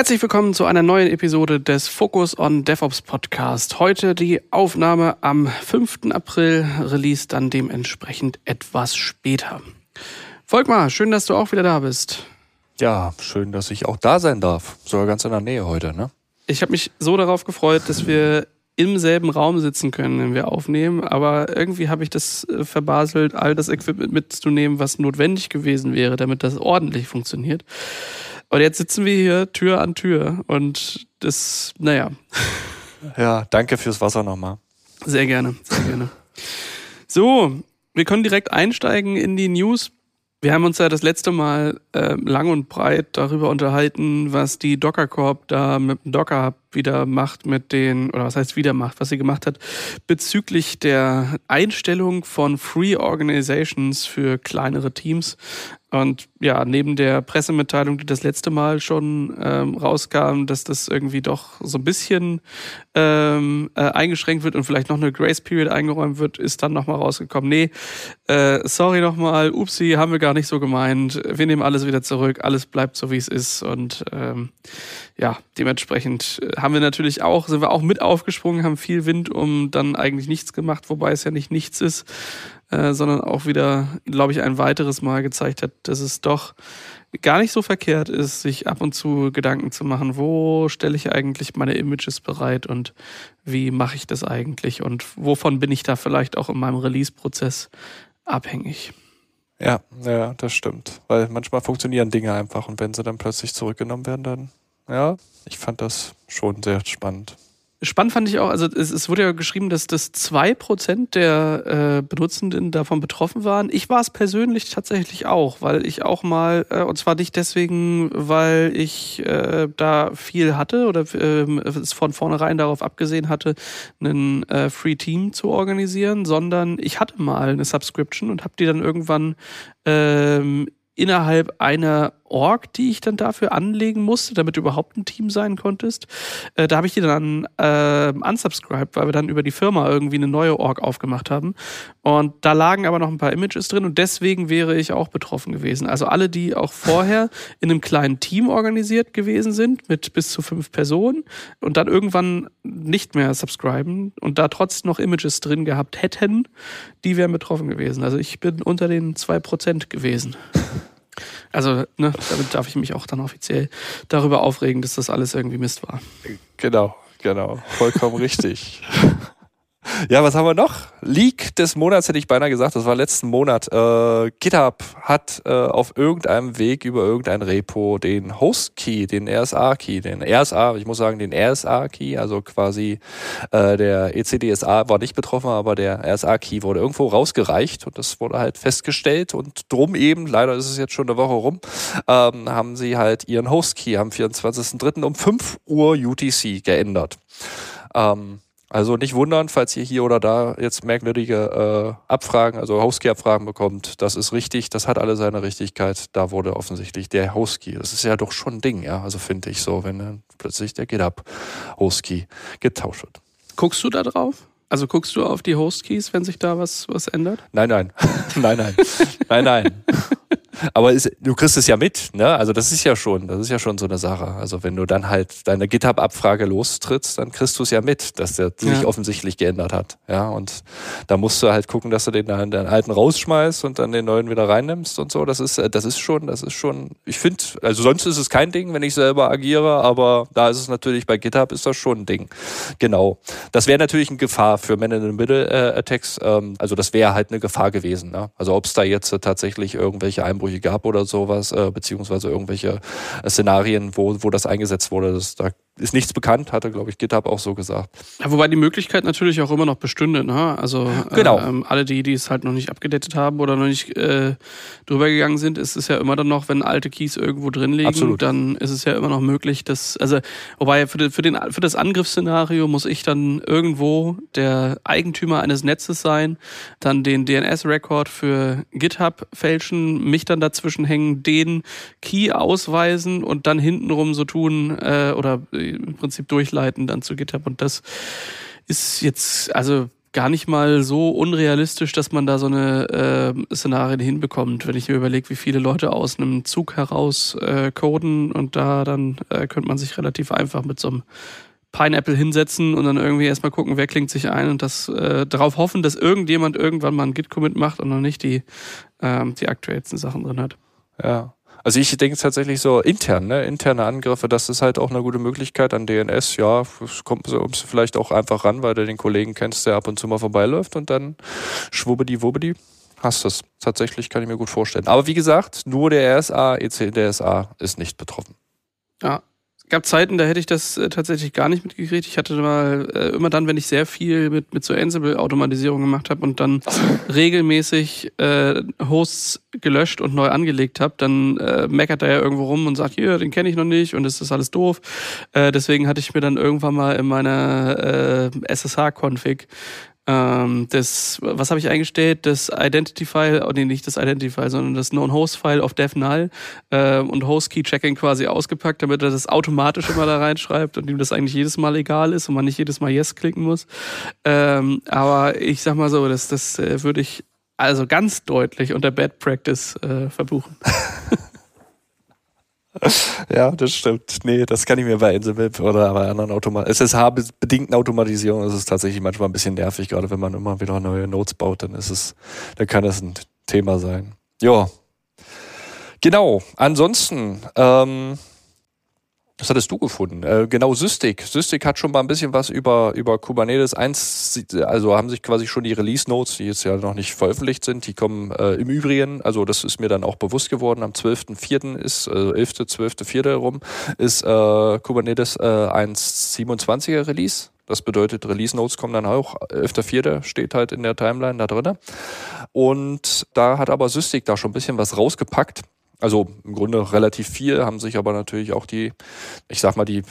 Herzlich willkommen zu einer neuen Episode des Focus on DevOps Podcast. Heute die Aufnahme am 5. April, Release dann dementsprechend etwas später. Volkmar, schön, dass du auch wieder da bist. Ja, schön, dass ich auch da sein darf. Sogar ganz in der Nähe heute, ne? Ich habe mich so darauf gefreut, dass wir im selben Raum sitzen können, wenn wir aufnehmen, aber irgendwie habe ich das äh, verbaselt, all das Equipment mitzunehmen, was notwendig gewesen wäre, damit das ordentlich funktioniert. Und jetzt sitzen wir hier Tür an Tür und das, naja. Ja, danke fürs Wasser nochmal. Sehr gerne, sehr gerne. So, wir können direkt einsteigen in die News. Wir haben uns ja das letzte Mal äh, lang und breit darüber unterhalten, was die Docker Corp da mit dem Docker Hub wieder macht mit den, oder was heißt wieder macht, was sie gemacht hat, bezüglich der Einstellung von Free Organizations für kleinere Teams. Und ja, neben der Pressemitteilung, die das letzte Mal schon ähm, rauskam, dass das irgendwie doch so ein bisschen ähm, äh, eingeschränkt wird und vielleicht noch eine Grace Period eingeräumt wird, ist dann nochmal rausgekommen. Nee, äh, sorry nochmal, upsi, haben wir gar nicht so gemeint. Wir nehmen alles wieder zurück, alles bleibt so, wie es ist. Und ähm, ja, dementsprechend äh, haben wir natürlich auch, sind wir auch mit aufgesprungen, haben viel Wind um dann eigentlich nichts gemacht, wobei es ja nicht nichts ist. Äh, sondern auch wieder, glaube ich, ein weiteres Mal gezeigt hat, dass es doch gar nicht so verkehrt ist, sich ab und zu Gedanken zu machen, wo stelle ich eigentlich meine Images bereit und wie mache ich das eigentlich und wovon bin ich da vielleicht auch in meinem Release-Prozess abhängig. Ja, ja, das stimmt. Weil manchmal funktionieren Dinge einfach und wenn sie dann plötzlich zurückgenommen werden, dann, ja, ich fand das schon sehr spannend. Spannend fand ich auch, also es, es wurde ja geschrieben, dass das zwei Prozent der äh, Benutzenden davon betroffen waren. Ich war es persönlich tatsächlich auch, weil ich auch mal, äh, und zwar nicht deswegen, weil ich äh, da viel hatte oder äh, es von vornherein darauf abgesehen hatte, einen äh, Free Team zu organisieren, sondern ich hatte mal eine Subscription und habe die dann irgendwann ähm, innerhalb einer Org, die ich dann dafür anlegen musste, damit du überhaupt ein Team sein konntest. Äh, da habe ich die dann äh, unsubscribed, weil wir dann über die Firma irgendwie eine neue Org aufgemacht haben. Und da lagen aber noch ein paar Images drin und deswegen wäre ich auch betroffen gewesen. Also alle, die auch vorher in einem kleinen Team organisiert gewesen sind, mit bis zu fünf Personen und dann irgendwann nicht mehr subscriben und da trotzdem noch Images drin gehabt hätten, die wären betroffen gewesen. Also ich bin unter den zwei Prozent gewesen. Also, ne, damit darf ich mich auch dann offiziell darüber aufregen, dass das alles irgendwie Mist war. Genau, genau. Vollkommen richtig. Ja, was haben wir noch? Leak des Monats hätte ich beinahe gesagt, das war letzten Monat. Äh, GitHub hat äh, auf irgendeinem Weg über irgendein Repo den Host-Key, den RSA-Key, den RSA, ich muss sagen, den RSA-Key, also quasi äh, der ECDSA war nicht betroffen, aber der RSA-Key wurde irgendwo rausgereicht und das wurde halt festgestellt und drum eben, leider ist es jetzt schon eine Woche rum, ähm, haben sie halt ihren Host-Key am 24.03. um 5 Uhr UTC geändert. Ähm, also nicht wundern, falls ihr hier oder da jetzt merkwürdige äh, Abfragen, also Hostkey-Abfragen bekommt. Das ist richtig, das hat alle seine Richtigkeit. Da wurde offensichtlich der Hostkey, das ist ja doch schon ein Ding, ja. Also finde ich so, wenn dann plötzlich der GitHub Hostkey getauscht wird. Guckst du da drauf? Also guckst du auf die Hostkeys, wenn sich da was, was ändert? Nein, nein. nein, nein. nein, nein. Aber ist, du kriegst es ja mit, ne? Also das ist ja schon, das ist ja schon so eine Sache. Also wenn du dann halt deine GitHub-Abfrage lostrittst, dann kriegst du es ja mit, dass der ja. sich offensichtlich geändert hat. Ja, und da musst du halt gucken, dass du den, den alten rausschmeißt und dann den neuen wieder reinnimmst und so. Das ist, das ist schon, das ist schon, ich finde, also sonst ist es kein Ding, wenn ich selber agiere, aber da ist es natürlich, bei GitHub ist das schon ein Ding. Genau. Das wäre natürlich eine Gefahr für Man-in-the-Middle-Attacks. Äh, ähm, also das wäre halt eine Gefahr gewesen. Ne? Also ob es da jetzt tatsächlich irgendwelche Einbrüche Einbrüche gab oder sowas, äh, beziehungsweise irgendwelche äh, Szenarien, wo, wo das eingesetzt wurde. Das, da ist nichts bekannt, hatte, glaube ich, GitHub auch so gesagt. Ja, wobei die Möglichkeit natürlich auch immer noch bestünde. Ne? Also genau. äh, alle die, die es halt noch nicht abgedatet haben oder noch nicht äh, drüber gegangen sind, ist es ja immer dann noch, wenn alte Keys irgendwo drin liegen, Absolut. dann ist es ja immer noch möglich, dass, also wobei für, den, für, den, für das Angriffsszenario muss ich dann irgendwo der Eigentümer eines Netzes sein, dann den DNS-Record für GitHub fälschen, mich dann dazwischen hängen, den Key ausweisen und dann hintenrum so tun äh, oder im Prinzip durchleiten dann zu GitHub. Und das ist jetzt, also gar nicht mal so unrealistisch, dass man da so eine äh, Szenarien hinbekommt. Wenn ich mir überlege, wie viele Leute aus einem Zug heraus äh, coden und da dann äh, könnte man sich relativ einfach mit so einem Pineapple hinsetzen und dann irgendwie erstmal gucken, wer klingt sich ein und das äh, darauf hoffen, dass irgendjemand irgendwann mal einen Git-Commit macht und noch nicht die, ähm, die aktuellsten Sachen drin hat. Ja. Also ich denke tatsächlich so intern, ne? interne Angriffe, das ist halt auch eine gute Möglichkeit an DNS. Ja, es kommt so vielleicht auch einfach ran, weil du den Kollegen kennst, der ab und zu mal vorbeiläuft und dann schwubbedi wubbedi hast es. Tatsächlich kann ich mir gut vorstellen. Aber wie gesagt, nur der RSA, EC DSA ist nicht betroffen. Ja, gab Zeiten, da hätte ich das äh, tatsächlich gar nicht mitgekriegt. Ich hatte mal äh, immer dann, wenn ich sehr viel mit, mit so Ansible-Automatisierung gemacht habe und dann regelmäßig äh, Hosts gelöscht und neu angelegt habe, dann äh, meckert er ja irgendwo rum und sagt, hier, den kenne ich noch nicht und das ist alles doof. Äh, deswegen hatte ich mir dann irgendwann mal in meiner äh, SSH-Config ähm, das, was habe ich eingestellt? Das Identity-File, oh nee, nicht das Identity-File, sondern das Known-Host-File auf DevNull äh, und Host-Key-Checking quasi ausgepackt, damit er das automatisch immer da reinschreibt und ihm das eigentlich jedes Mal egal ist und man nicht jedes Mal Yes klicken muss. Ähm, aber ich sag mal so, das, das äh, würde ich also ganz deutlich unter Bad Practice äh, verbuchen. ja, das stimmt. Nee, das kann ich mir bei Ansible oder bei anderen Automat SSH-bedingten Automatisierungen ist es tatsächlich manchmal ein bisschen nervig, gerade wenn man immer wieder neue Nodes baut, dann ist es, dann kann das ein Thema sein. Ja. Genau. Ansonsten, ähm, was hattest du gefunden? Äh, genau, Sysdig. Sysdig hat schon mal ein bisschen was über, über Kubernetes 1, also haben sich quasi schon die Release-Notes, die jetzt ja noch nicht veröffentlicht sind, die kommen äh, im Übrigen, also das ist mir dann auch bewusst geworden, am 12.04. ist, äh, 11., 12.04. rum, ist äh, Kubernetes äh, 1.27er Release. Das bedeutet, Release-Notes kommen dann auch. 11.04. steht halt in der Timeline da drin. Und da hat aber Sysdig da schon ein bisschen was rausgepackt. Also im Grunde relativ viel, haben sich aber natürlich auch die, ich sag mal, die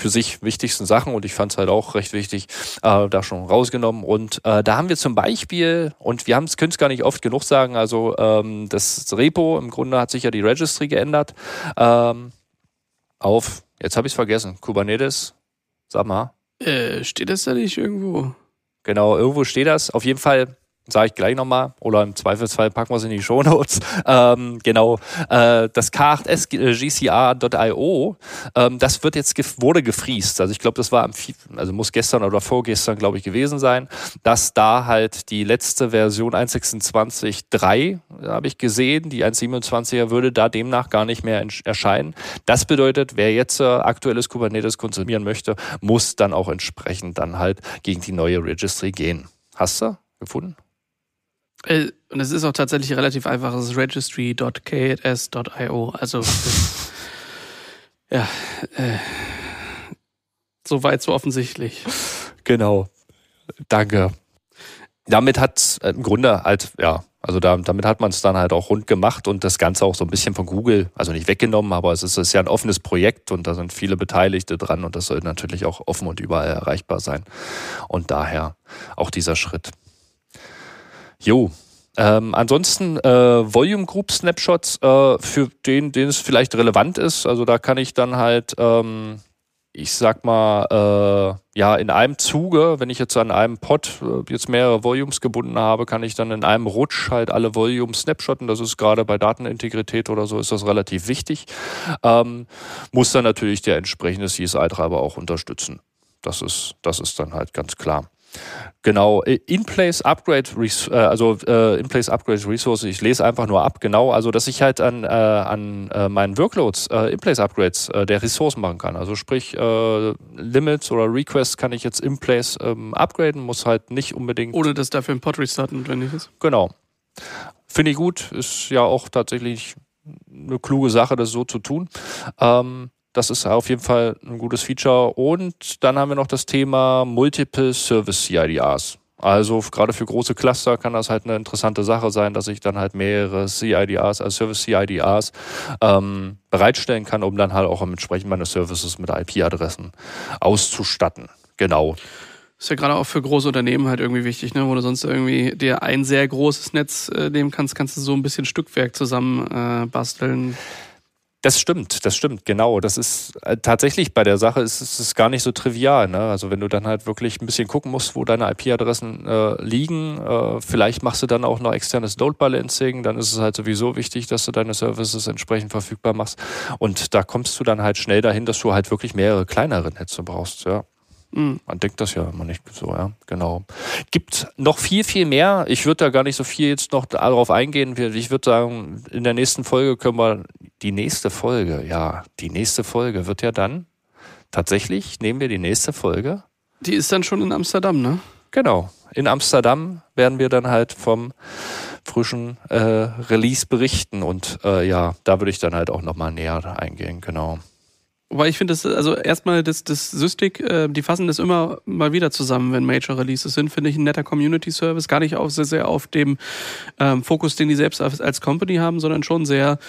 für sich wichtigsten Sachen und ich fand es halt auch recht wichtig, äh, da schon rausgenommen. Und äh, da haben wir zum Beispiel, und wir können es gar nicht oft genug sagen, also ähm, das Repo, im Grunde hat sich ja die Registry geändert ähm, auf, jetzt habe ich es vergessen, Kubernetes, sag mal. Äh, steht das da nicht irgendwo? Genau, irgendwo steht das. Auf jeden Fall sage ich gleich nochmal, oder im Zweifelsfall packen wir es in die Shownotes. Ähm, genau, äh, das K8S GCA.io, ähm, das wird jetzt gef wurde gefriest. Also ich glaube, das war am, also muss gestern oder vorgestern, glaube ich, gewesen sein, dass da halt die letzte Version 1.26.3, habe ich gesehen, die 1.27er würde da demnach gar nicht mehr erscheinen. Das bedeutet, wer jetzt äh, aktuelles Kubernetes konsumieren möchte, muss dann auch entsprechend dann halt gegen die neue Registry gehen. Hast du gefunden? Äh, und es ist auch tatsächlich relativ einfach. Es ist registry.ks.io. Also, ja, äh, so weit, so offensichtlich. Genau. Danke. Damit hat äh, im Grunde halt, ja, also da, damit hat man es dann halt auch rund gemacht und das Ganze auch so ein bisschen von Google, also nicht weggenommen, aber es ist, es ist ja ein offenes Projekt und da sind viele Beteiligte dran und das soll natürlich auch offen und überall erreichbar sein. Und daher auch dieser Schritt. Jo. Ähm, ansonsten äh, Volume Group Snapshots, äh, für den, den es vielleicht relevant ist. Also da kann ich dann halt, ähm, ich sag mal, äh, ja, in einem Zuge, wenn ich jetzt an einem Pod äh, jetzt mehrere Volumes gebunden habe, kann ich dann in einem Rutsch halt alle Volumes snapshotten. Das ist gerade bei Datenintegrität oder so ist das relativ wichtig. Ähm, muss dann natürlich der entsprechende CSI-Treiber auch unterstützen. Das ist, das ist dann halt ganz klar. Genau, äh, In-Place Upgrade, äh, also äh, In-Place Upgrade Resources, ich lese einfach nur ab, genau, also dass ich halt an, an meinen Workloads In-Place Upgrades der Ressourcen machen kann. Also sprich, Limits oder Requests kann ich jetzt In-Place ähm, upgraden, muss halt nicht unbedingt. Ohne dass dafür ein Pod-Restart notwendig ist. Genau. Finde ich gut, ist ja auch tatsächlich eine kluge Sache, das so zu tun. Ähm, das ist auf jeden Fall ein gutes Feature. Und dann haben wir noch das Thema Multiple Service CIDRs. Also gerade für große Cluster kann das halt eine interessante Sache sein, dass ich dann halt mehrere CIDRs, also Service CIDRs ähm, bereitstellen kann, um dann halt auch entsprechend meine Services mit IP-Adressen auszustatten. Genau. Ist ja gerade auch für große Unternehmen halt irgendwie wichtig, ne? wo du sonst irgendwie dir ein sehr großes Netz äh, nehmen kannst, kannst du so ein bisschen Stückwerk zusammen äh, basteln. Das stimmt, das stimmt, genau. Das ist äh, tatsächlich bei der Sache ist es gar nicht so trivial. Ne? Also wenn du dann halt wirklich ein bisschen gucken musst, wo deine IP-Adressen äh, liegen, äh, vielleicht machst du dann auch noch externes Load Balancing, dann ist es halt sowieso wichtig, dass du deine Services entsprechend verfügbar machst. Und da kommst du dann halt schnell dahin, dass du halt wirklich mehrere kleinere Netze brauchst, ja. Mhm. Man denkt das ja immer nicht so, ja, genau. Gibt noch viel, viel mehr. Ich würde da gar nicht so viel jetzt noch darauf eingehen. Ich würde sagen, in der nächsten Folge können wir die nächste Folge, ja, die nächste Folge wird ja dann tatsächlich, nehmen wir die nächste Folge. Die ist dann schon in Amsterdam, ne? Genau. In Amsterdam werden wir dann halt vom frischen äh, Release berichten und äh, ja, da würde ich dann halt auch nochmal näher eingehen, genau. Weil ich finde, also erstmal das, das Sysdig, äh, die fassen das immer mal wieder zusammen, wenn Major Releases sind, finde ich ein netter Community Service, gar nicht auch sehr, sehr auf dem ähm, Fokus, den die selbst als, als Company haben, sondern schon sehr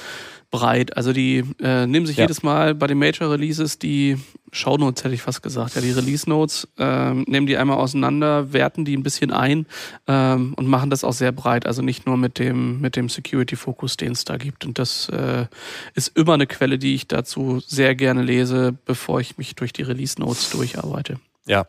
breit. Also die äh, nehmen sich ja. jedes Mal bei den Major Releases die Shownotes, hätte ich fast gesagt, ja, die Release Notes, ähm, nehmen die einmal auseinander, werten die ein bisschen ein ähm, und machen das auch sehr breit. Also nicht nur mit dem, mit dem Security-Fokus, den es da gibt. Und das äh, ist immer eine Quelle, die ich dazu sehr gerne lese, bevor ich mich durch die Release Notes durcharbeite. Ja.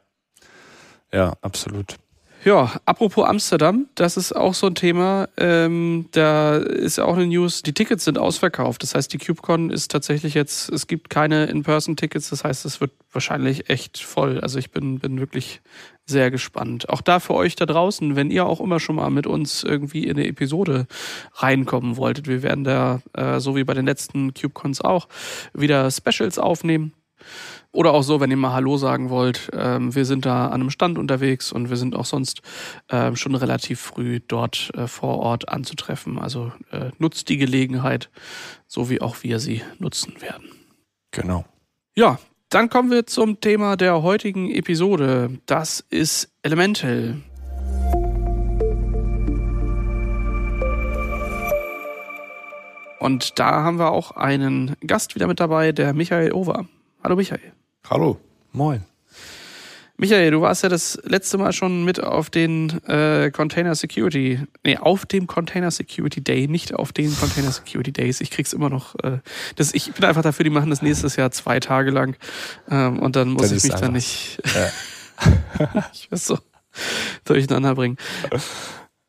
Ja, absolut. Ja, apropos Amsterdam, das ist auch so ein Thema. Ähm, da ist ja auch eine News, die Tickets sind ausverkauft. Das heißt, die CubeCon ist tatsächlich jetzt, es gibt keine In-Person-Tickets. Das heißt, es wird wahrscheinlich echt voll. Also ich bin, bin wirklich sehr gespannt. Auch da für euch da draußen, wenn ihr auch immer schon mal mit uns irgendwie in eine Episode reinkommen wolltet. Wir werden da, äh, so wie bei den letzten CubeCons auch, wieder Specials aufnehmen. Oder auch so, wenn ihr mal Hallo sagen wollt. Ähm, wir sind da an einem Stand unterwegs und wir sind auch sonst ähm, schon relativ früh dort äh, vor Ort anzutreffen. Also äh, nutzt die Gelegenheit, so wie auch wir sie nutzen werden. Genau. Ja, dann kommen wir zum Thema der heutigen Episode. Das ist Elemental. Und da haben wir auch einen Gast wieder mit dabei, der Michael Over. Hallo Michael. Hallo. Moin. Michael, du warst ja das letzte Mal schon mit auf den äh, Container Security, nee, auf dem Container Security Day, nicht auf den Container Security Days. Ich krieg's immer noch. Äh, das, ich bin einfach dafür, die machen das nächstes Jahr zwei Tage lang ähm, und dann muss dann ich mich dann nicht, ja. ich weiß so durcheinander bringen.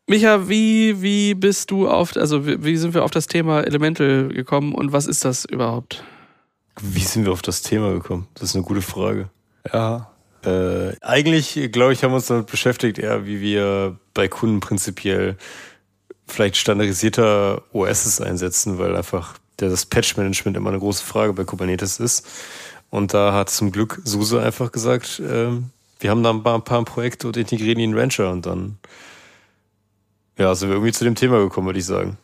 Micha, wie, wie bist du auf, also wie sind wir auf das Thema Elemental gekommen und was ist das überhaupt? Wie sind wir auf das Thema gekommen? Das ist eine gute Frage. Ja. Äh, eigentlich, glaube ich, haben wir uns damit beschäftigt, eher wie wir bei Kunden prinzipiell vielleicht standardisierter OSs einsetzen, weil einfach das Patch-Management immer eine große Frage bei Kubernetes ist. Und da hat zum Glück SUSE einfach gesagt, äh, wir haben da ein paar, ein paar Projekte und integrieren die in Rancher und dann ja, sind wir irgendwie zu dem Thema gekommen, würde ich sagen.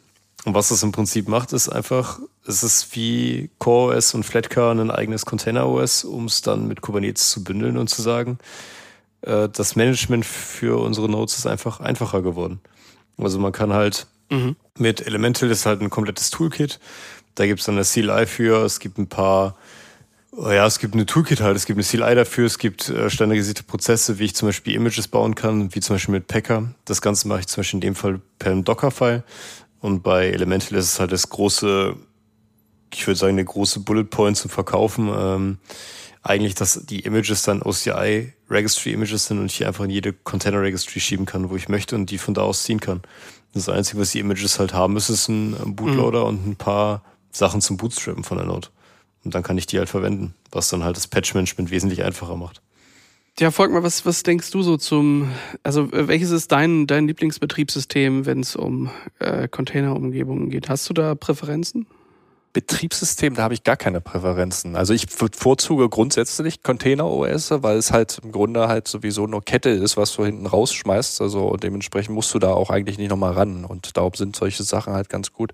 Und was das im Prinzip macht, ist einfach, es ist wie CoreOS und Flatcar ein eigenes Container-OS, um es dann mit Kubernetes zu bündeln und zu sagen, äh, das Management für unsere Nodes ist einfach einfacher geworden. Also man kann halt mhm. mit Elemental ist halt ein komplettes Toolkit. Da gibt es dann eine CLI für, es gibt ein paar, oh ja, es gibt eine Toolkit halt, es gibt eine CLI dafür, es gibt äh, standardisierte Prozesse, wie ich zum Beispiel Images bauen kann, wie zum Beispiel mit Packer. Das Ganze mache ich zum Beispiel in dem Fall per einem Docker-File. Und bei Elemental ist es halt das große, ich würde sagen, eine große Bullet Point zum Verkaufen. Ähm, eigentlich, dass die Images dann OCI Registry Images sind und ich einfach in jede Container Registry schieben kann, wo ich möchte und die von da aus ziehen kann. Das Einzige, was die Images halt haben, ist, ist ein Bootloader mhm. und ein paar Sachen zum Bootstrappen von der Node. Und dann kann ich die halt verwenden, was dann halt das Patch-Management wesentlich einfacher macht. Ja, folg mal, was, was denkst du so zum, also äh, welches ist dein, dein Lieblingsbetriebssystem, wenn es um äh, Containerumgebungen geht? Hast du da Präferenzen? Betriebssystem, da habe ich gar keine Präferenzen. Also ich bevorzuge grundsätzlich Container OS, weil es halt im Grunde halt sowieso nur Kette ist, was du hinten rausschmeißt. Also dementsprechend musst du da auch eigentlich nicht nochmal ran. Und darum sind solche Sachen halt ganz gut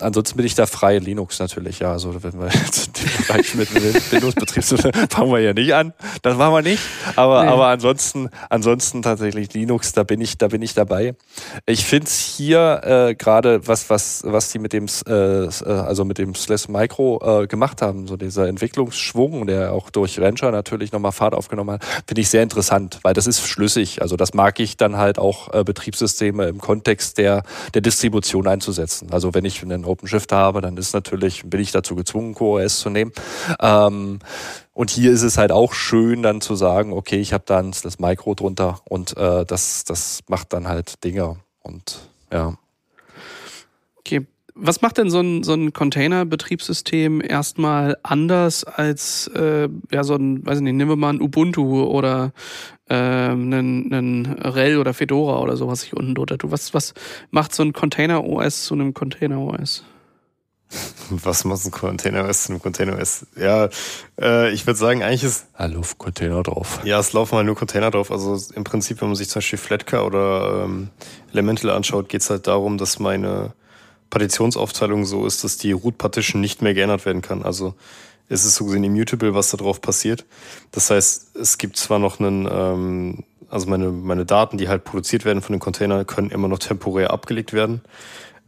ansonsten bin ich da frei. Linux natürlich, ja. Also wenn wir jetzt den Bereich mit Windows-Betriebssystem fangen wir ja nicht an. Das machen wir nicht. Aber, nee. aber ansonsten, ansonsten tatsächlich Linux, da bin ich, da bin ich dabei. Ich finde es hier äh, gerade, was, was, was die mit dem, äh, äh, also mit dem Slash Micro äh, gemacht haben, so dieser Entwicklungsschwung, der auch durch Rancher natürlich nochmal Fahrt aufgenommen hat, finde ich sehr interessant, weil das ist schlüssig. Also das mag ich dann halt auch äh, Betriebssysteme im Kontext der, der Distribution einzusetzen. Also wenn ich einen OpenShift habe, dann ist natürlich, bin ich dazu gezwungen, CoreOS zu nehmen. Ähm, und hier ist es halt auch schön, dann zu sagen, okay, ich habe dann das Micro drunter und äh, das, das macht dann halt Dinge. Und ja. Okay. Was macht denn so ein, so ein Container-Betriebssystem erstmal anders als äh, ja, so ein, weiß ich nicht, nehmen wir mal ein Ubuntu oder äh, einen, einen RHEL oder Fedora oder so, was ich unten drunter tue? Was, was macht so ein Container-OS zu einem Container-OS? Was macht ein Container-OS zu einem Container-OS? Ja, äh, ich würde sagen, eigentlich ist... Da laufen Container drauf. Ja, es laufen halt nur Container drauf. Also im Prinzip, wenn man sich zum Beispiel Flatcar oder ähm, Elemental anschaut, geht es halt darum, dass meine Partitionsaufteilung so ist, dass die Root Partition nicht mehr geändert werden kann. Also es ist so gesehen immutable, was da drauf passiert. Das heißt, es gibt zwar noch einen, ähm, also meine, meine Daten, die halt produziert werden von den Containern, können immer noch temporär abgelegt werden.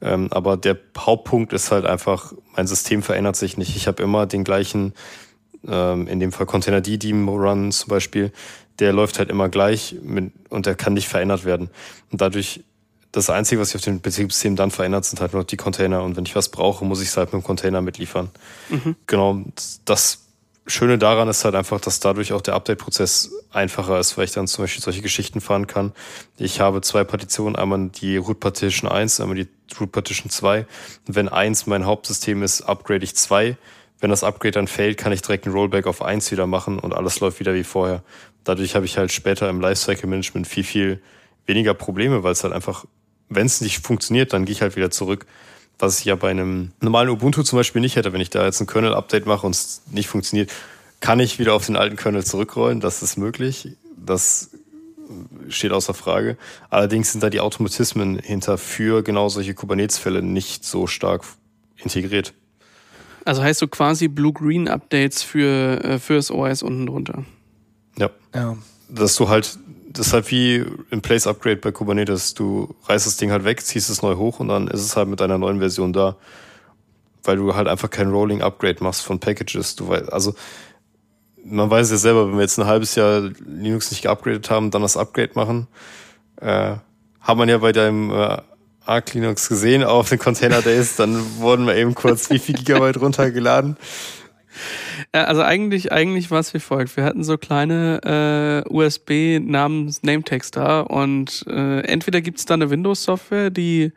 Ähm, aber der Hauptpunkt ist halt einfach, mein System verändert sich nicht. Ich habe immer den gleichen, ähm, in dem Fall Container D, Run zum Beispiel, der läuft halt immer gleich mit, und der kann nicht verändert werden. Und dadurch, das Einzige, was sich auf dem Betriebssystem dann verändert, sind halt nur die Container. Und wenn ich was brauche, muss ich es halt mit dem Container mitliefern. Mhm. Genau, das Schöne daran ist halt einfach, dass dadurch auch der Update-Prozess einfacher ist, weil ich dann zum Beispiel solche Geschichten fahren kann. Ich habe zwei Partitionen, einmal die Root Partition 1, einmal die Root Partition 2. Und wenn 1 mein Hauptsystem ist, upgrade ich 2. Wenn das Upgrade dann failt, kann ich direkt ein Rollback auf 1 wieder machen und alles läuft wieder wie vorher. Dadurch habe ich halt später im Lifecycle-Management viel, viel weniger Probleme, weil es halt einfach, wenn es nicht funktioniert, dann gehe ich halt wieder zurück was ich ja bei einem normalen Ubuntu zum Beispiel nicht hätte. Wenn ich da jetzt ein Kernel-Update mache und es nicht funktioniert, kann ich wieder auf den alten Kernel zurückrollen. Das ist möglich. Das steht außer Frage. Allerdings sind da die Automatismen hinter für genau solche Kubernetes-Fälle nicht so stark integriert. Also heißt du quasi Blue-Green-Updates für, äh, fürs OS unten drunter? Ja. ja. Dass du halt das ist halt wie im Place Upgrade bei Kubernetes. Du reißt das Ding halt weg, ziehst es neu hoch und dann ist es halt mit einer neuen Version da. Weil du halt einfach kein Rolling Upgrade machst von Packages. Du weißt, also, man weiß ja selber, wenn wir jetzt ein halbes Jahr Linux nicht geupgradet haben, dann das Upgrade machen, äh, hat man ja bei deinem äh, Arc Linux gesehen auf den Container Days, dann wurden wir eben kurz wie viel Gigabyte runtergeladen. Ja, also eigentlich, eigentlich war es wie folgt. Wir hatten so kleine äh, USB namens Nametags da und äh, entweder gibt es da eine Windows-Software, die,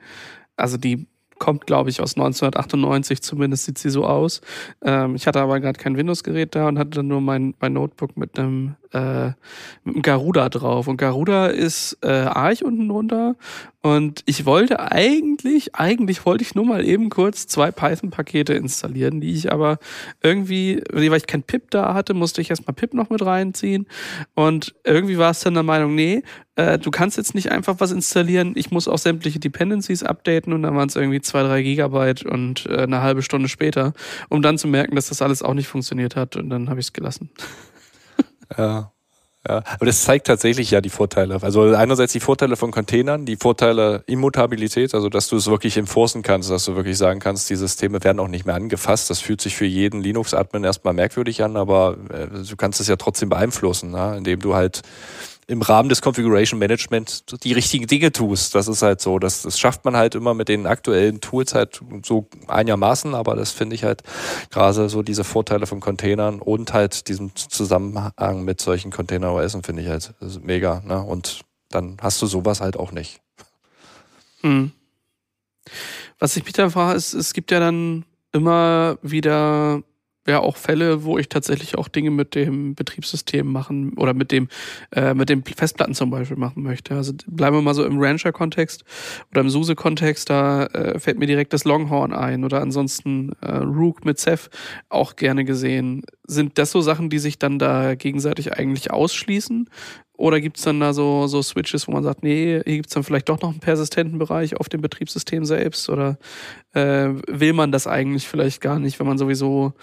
also die kommt, glaube ich, aus 1998, zumindest sieht sie so aus. Ähm, ich hatte aber gerade kein Windows-Gerät da und hatte dann nur mein, mein Notebook mit einem, äh, Garuda drauf. Und Garuda ist äh, Arch unten drunter. Und ich wollte eigentlich, eigentlich wollte ich nur mal eben kurz zwei Python-Pakete installieren, die ich aber irgendwie, weil ich kein Pip da hatte, musste ich erstmal Pip noch mit reinziehen. Und irgendwie war es dann der Meinung, nee, äh, du kannst jetzt nicht einfach was installieren, ich muss auch sämtliche Dependencies updaten und dann waren es irgendwie zwei, drei Gigabyte und äh, eine halbe Stunde später, um dann zu merken, dass das alles auch nicht funktioniert hat und dann habe ich es gelassen. Ja. Ja, aber das zeigt tatsächlich ja die Vorteile. Also einerseits die Vorteile von Containern, die Vorteile Immutabilität, also dass du es wirklich enforcen kannst, dass du wirklich sagen kannst, die Systeme werden auch nicht mehr angefasst. Das fühlt sich für jeden Linux-Admin erstmal merkwürdig an, aber äh, du kannst es ja trotzdem beeinflussen, ne? indem du halt im Rahmen des Configuration Management die richtigen Dinge tust. Das ist halt so. Das, das schafft man halt immer mit den aktuellen Tools halt so einigermaßen, aber das finde ich halt gerade so diese Vorteile von Containern und halt diesem Zusammenhang mit solchen Container OS finde ich halt mega. Ne? Und dann hast du sowas halt auch nicht. Hm. Was ich mich da frage, ist, es gibt ja dann immer wieder ja auch Fälle, wo ich tatsächlich auch Dinge mit dem Betriebssystem machen oder mit dem äh, mit den Festplatten zum Beispiel machen möchte. Also bleiben wir mal so im Rancher-Kontext oder im SUSE-Kontext, da äh, fällt mir direkt das Longhorn ein oder ansonsten äh, Rook mit Ceph auch gerne gesehen. Sind das so Sachen, die sich dann da gegenseitig eigentlich ausschließen? Oder gibt's dann da so, so Switches, wo man sagt, nee, hier gibt's dann vielleicht doch noch einen persistenten Bereich auf dem Betriebssystem selbst? Oder äh, will man das eigentlich vielleicht gar nicht, wenn man sowieso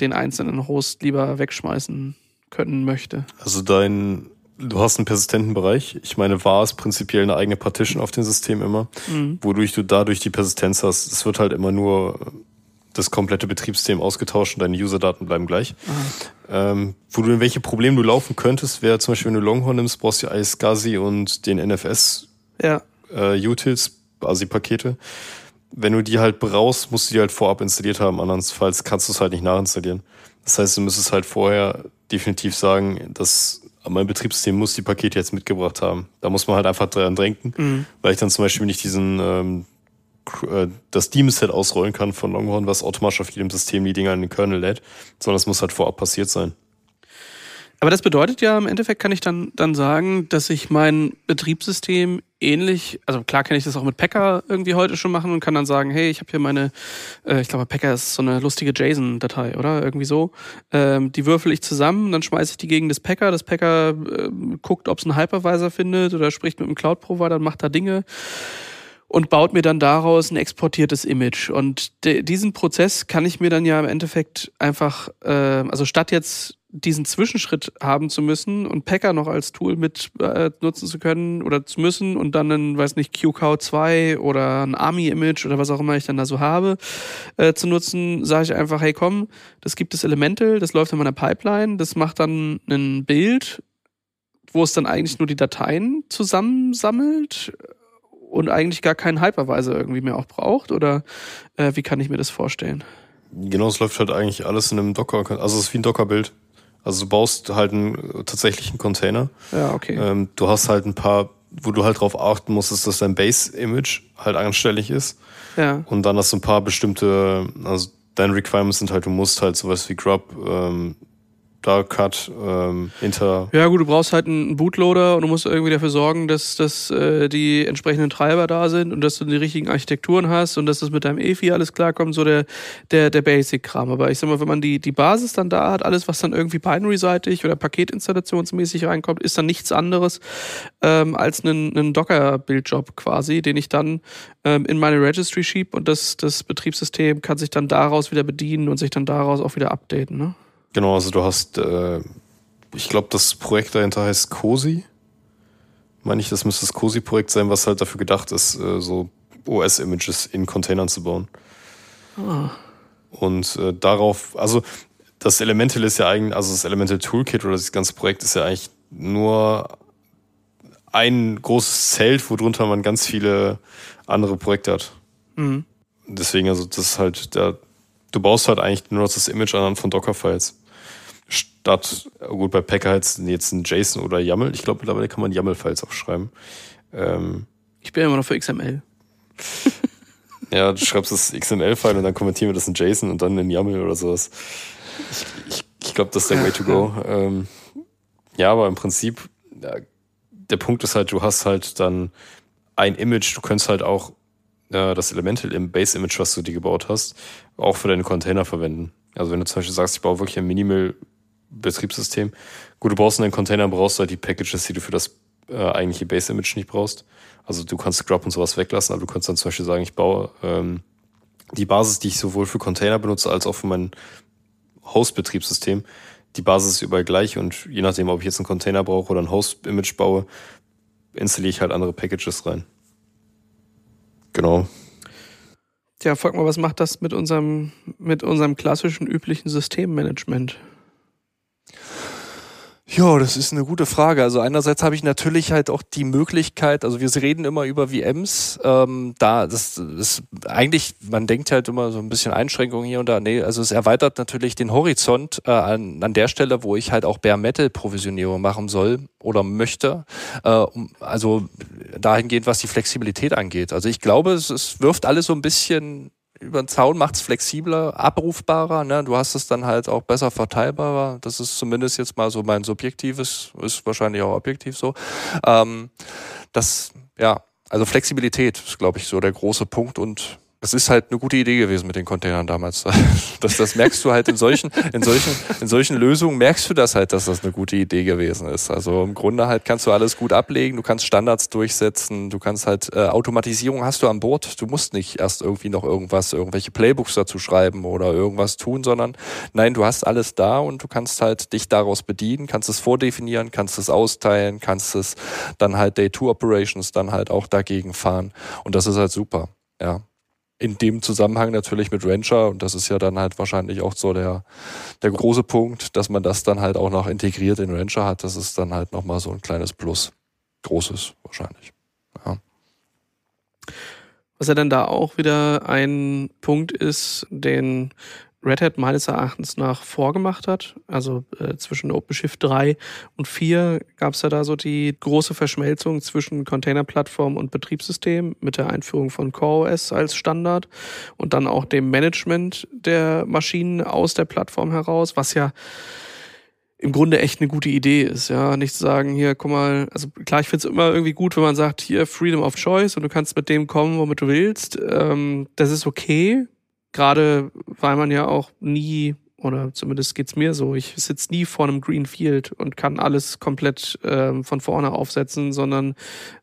den einzelnen Host lieber wegschmeißen können möchte. Also dein, du hast einen persistenten Bereich. Ich meine, war es prinzipiell eine eigene Partition auf dem System immer, mhm. wodurch du dadurch die Persistenz hast. Es wird halt immer nur das komplette Betriebssystem ausgetauscht und deine Userdaten bleiben gleich. Ähm, wo du in welche Probleme du laufen könntest, wäre zum Beispiel, wenn du Longhorn nimmst, brauchst du iSCSI und den NFS ja. äh, Utils, ASI-Pakete. wenn du die halt brauchst, musst du die halt vorab installiert haben. Andernfalls kannst du es halt nicht nachinstallieren. Das heißt, du müsstest halt vorher definitiv sagen, dass mein Betriebssystem muss die Pakete jetzt mitgebracht haben. Da muss man halt einfach dran denken, mhm. weil ich dann zum Beispiel nicht diesen ähm, äh, das Steam-Set ausrollen kann von Longhorn, was automatisch auf jedem System die Dinger in den Kernel lädt, sondern es muss halt vorab passiert sein. Aber das bedeutet ja, im Endeffekt kann ich dann, dann sagen, dass ich mein Betriebssystem ähnlich, also klar kann ich das auch mit Packer irgendwie heute schon machen und kann dann sagen, hey, ich habe hier meine, äh, ich glaube, Packer ist so eine lustige JSON-Datei, oder? Irgendwie so. Ähm, die würfel ich zusammen, dann schmeiße ich die gegen das Packer. Das Packer äh, guckt, ob es einen Hypervisor findet oder spricht mit einem Cloud-Provider und macht da Dinge und baut mir dann daraus ein exportiertes Image. Und diesen Prozess kann ich mir dann ja im Endeffekt einfach, äh, also statt jetzt diesen Zwischenschritt haben zu müssen und Packer noch als Tool mit äh, nutzen zu können oder zu müssen und dann ein, weiß nicht, QCOW2 oder ein Army-Image oder was auch immer ich dann da so habe, äh, zu nutzen, sage ich einfach, hey komm, das gibt es Elemental, das läuft in meiner Pipeline, das macht dann ein Bild, wo es dann eigentlich nur die Dateien zusammensammelt und eigentlich gar keinen Hypervisor irgendwie mehr auch braucht oder äh, wie kann ich mir das vorstellen? Genau, es läuft halt eigentlich alles in einem Docker, also es ist wie ein Docker-Bild. Also du baust halt einen äh, tatsächlichen Container. Ja, okay. Ähm, du hast halt ein paar, wo du halt drauf achten musst, dass dein Base-Image halt anstellig ist. Ja. Und dann hast du ein paar bestimmte, also deine Requirements sind halt, du musst halt sowas wie Grub, ähm, Darkcut, ähm, Inter. Ja gut, du brauchst halt einen Bootloader und du musst irgendwie dafür sorgen, dass, dass äh, die entsprechenden Treiber da sind und dass du die richtigen Architekturen hast und dass das mit deinem EFI alles klarkommt, so der, der, der Basic-Kram. Aber ich sag mal, wenn man die, die Basis dann da hat, alles, was dann irgendwie binary-seitig oder paketinstallationsmäßig reinkommt, ist dann nichts anderes ähm, als ein, ein Docker-Bildjob quasi, den ich dann ähm, in meine Registry schiebe und das, das Betriebssystem kann sich dann daraus wieder bedienen und sich dann daraus auch wieder updaten. Ne? Genau, also du hast, äh, ich glaube, das Projekt dahinter heißt COSI. Meine ich, das müsste das COSI-Projekt sein, was halt dafür gedacht ist, äh, so OS-Images in Containern zu bauen. Ah. Und äh, darauf, also das Elemental ist ja eigentlich, also das Elemental Toolkit oder das ganze Projekt ist ja eigentlich nur ein großes Zelt, worunter man ganz viele andere Projekte hat. Mhm. Deswegen, also das ist halt der, du baust halt eigentlich nur das Image anhand von Docker-Files statt, gut, bei Packer jetzt, jetzt ein JSON oder YAML. Ich glaube, mittlerweile kann man YAML-Files auch schreiben. Ähm, ich bin immer noch für XML. ja, du schreibst das XML-File und dann kommentieren wir das in JSON und dann in YAML oder sowas. Ich, ich, ich glaube, das ist der Way to go. Ähm, ja, aber im Prinzip, ja, der Punkt ist halt, du hast halt dann ein Image, du könntest halt auch äh, das Elemental im Base-Image, was du dir gebaut hast, auch für deine Container verwenden. Also wenn du zum Beispiel sagst, ich baue wirklich ein Minimal Betriebssystem. Gut, du brauchst in deinen Container, brauchst du halt die Packages, die du für das äh, eigentliche Base-Image nicht brauchst. Also du kannst Grub und sowas weglassen, aber du kannst dann zum Beispiel sagen, ich baue ähm, die Basis, die ich sowohl für Container benutze, als auch für mein Host-Betriebssystem. Die Basis ist überall gleich und je nachdem, ob ich jetzt einen Container brauche oder ein Host-Image baue, installiere ich halt andere Packages rein. Genau. Tja, frag mal, was macht das mit unserem, mit unserem klassischen, üblichen Systemmanagement? Ja, das ist eine gute Frage. Also einerseits habe ich natürlich halt auch die Möglichkeit, also wir reden immer über VMs, ähm, da das ist eigentlich, man denkt halt immer so ein bisschen Einschränkungen hier und da. Nee, also es erweitert natürlich den Horizont äh, an, an der Stelle, wo ich halt auch Bare Metal Provisionierung machen soll oder möchte. Äh, also dahingehend, was die Flexibilität angeht. Also ich glaube, es, es wirft alles so ein bisschen über den Zaun macht es flexibler, abrufbarer. Ne? Du hast es dann halt auch besser verteilbarer. Das ist zumindest jetzt mal so mein subjektives, ist wahrscheinlich auch objektiv so. Ähm, das, ja, also Flexibilität ist, glaube ich, so der große Punkt und das ist halt eine gute Idee gewesen mit den Containern damals. Das, das merkst du halt in solchen, in solchen, in solchen Lösungen merkst du das halt, dass das eine gute Idee gewesen ist. Also im Grunde halt kannst du alles gut ablegen, du kannst Standards durchsetzen, du kannst halt äh, Automatisierung hast du an Bord. Du musst nicht erst irgendwie noch irgendwas, irgendwelche Playbooks dazu schreiben oder irgendwas tun, sondern nein, du hast alles da und du kannst halt dich daraus bedienen, kannst es vordefinieren, kannst es austeilen, kannst es dann halt Day-2-Operations dann halt auch dagegen fahren. Und das ist halt super. Ja in dem Zusammenhang natürlich mit Rancher, und das ist ja dann halt wahrscheinlich auch so der, der große Punkt, dass man das dann halt auch noch integriert in Rancher hat, das ist dann halt nochmal so ein kleines Plus. Großes wahrscheinlich. Ja. Was ja dann da auch wieder ein Punkt ist, den Red Hat meines Erachtens nach vorgemacht hat. Also äh, zwischen OpenShift 3 und 4 gab es ja da so die große Verschmelzung zwischen Containerplattform und Betriebssystem mit der Einführung von CoreOS als Standard und dann auch dem Management der Maschinen aus der Plattform heraus, was ja im Grunde echt eine gute Idee ist, ja. Nicht zu sagen, hier, guck mal, also klar, ich finde es immer irgendwie gut, wenn man sagt, hier Freedom of Choice und du kannst mit dem kommen, womit du willst. Ähm, das ist okay, Gerade weil man ja auch nie oder zumindest geht's mir so. Ich sitze nie vor einem Greenfield und kann alles komplett ähm, von vorne aufsetzen, sondern